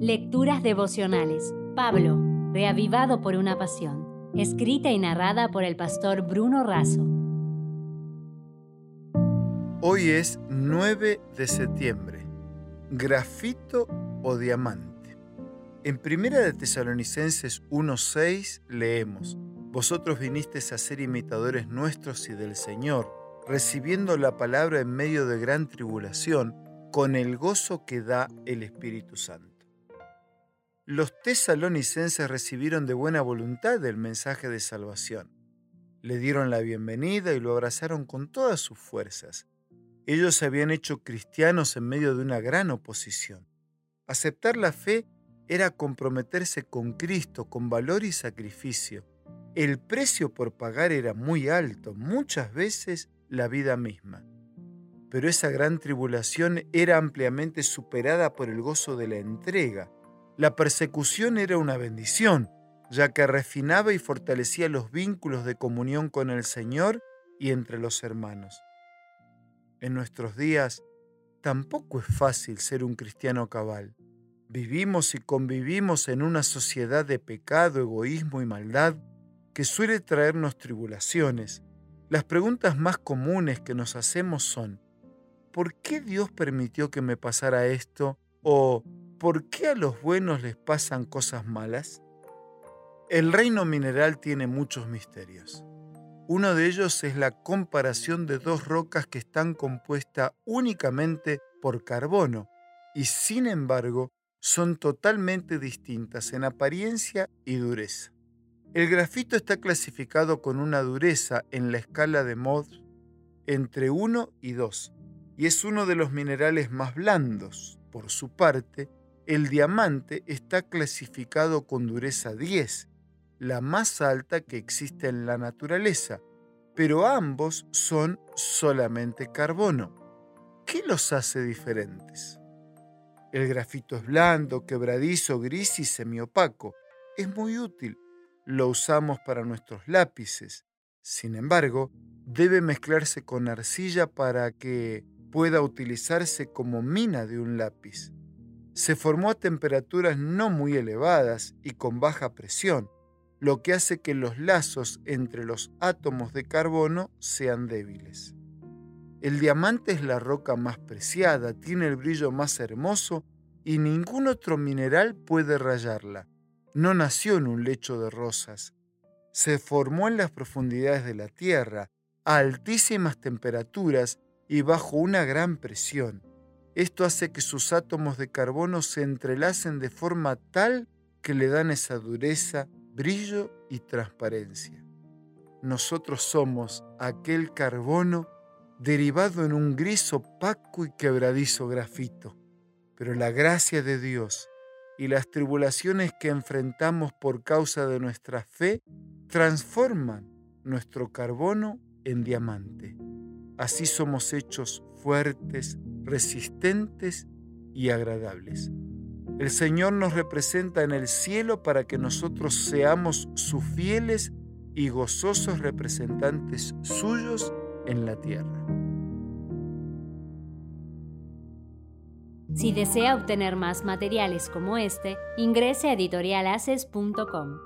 Lecturas devocionales. Pablo, reavivado por una pasión. Escrita y narrada por el pastor Bruno Razo. Hoy es 9 de septiembre. Grafito o diamante. En Primera de Tesalonicenses 1:6 leemos: Vosotros vinisteis a ser imitadores nuestros y del Señor, recibiendo la palabra en medio de gran tribulación, con el gozo que da el Espíritu Santo. Los tesalonicenses recibieron de buena voluntad el mensaje de salvación. Le dieron la bienvenida y lo abrazaron con todas sus fuerzas. Ellos se habían hecho cristianos en medio de una gran oposición. Aceptar la fe era comprometerse con Cristo con valor y sacrificio. El precio por pagar era muy alto, muchas veces la vida misma. Pero esa gran tribulación era ampliamente superada por el gozo de la entrega. La persecución era una bendición, ya que refinaba y fortalecía los vínculos de comunión con el Señor y entre los hermanos. En nuestros días tampoco es fácil ser un cristiano cabal. Vivimos y convivimos en una sociedad de pecado, egoísmo y maldad que suele traernos tribulaciones. Las preguntas más comunes que nos hacemos son, ¿por qué Dios permitió que me pasara esto? ¿O por qué a los buenos les pasan cosas malas? El reino mineral tiene muchos misterios. Uno de ellos es la comparación de dos rocas que están compuestas únicamente por carbono y sin embargo son totalmente distintas en apariencia y dureza. El grafito está clasificado con una dureza en la escala de Mohs entre 1 y 2 y es uno de los minerales más blandos. Por su parte, el diamante está clasificado con dureza 10 la más alta que existe en la naturaleza, pero ambos son solamente carbono. ¿Qué los hace diferentes? El grafito es blando, quebradizo, gris y semiopaco. Es muy útil. Lo usamos para nuestros lápices. Sin embargo, debe mezclarse con arcilla para que pueda utilizarse como mina de un lápiz. Se formó a temperaturas no muy elevadas y con baja presión lo que hace que los lazos entre los átomos de carbono sean débiles. El diamante es la roca más preciada, tiene el brillo más hermoso y ningún otro mineral puede rayarla. No nació en un lecho de rosas. Se formó en las profundidades de la Tierra, a altísimas temperaturas y bajo una gran presión. Esto hace que sus átomos de carbono se entrelacen de forma tal que le dan esa dureza brillo y transparencia. Nosotros somos aquel carbono derivado en un gris opaco y quebradizo grafito, pero la gracia de Dios y las tribulaciones que enfrentamos por causa de nuestra fe transforman nuestro carbono en diamante. Así somos hechos fuertes, resistentes y agradables. El Señor nos representa en el cielo para que nosotros seamos sus fieles y gozosos representantes suyos en la tierra. Si desea obtener más materiales como este, ingrese a editorialaces.com.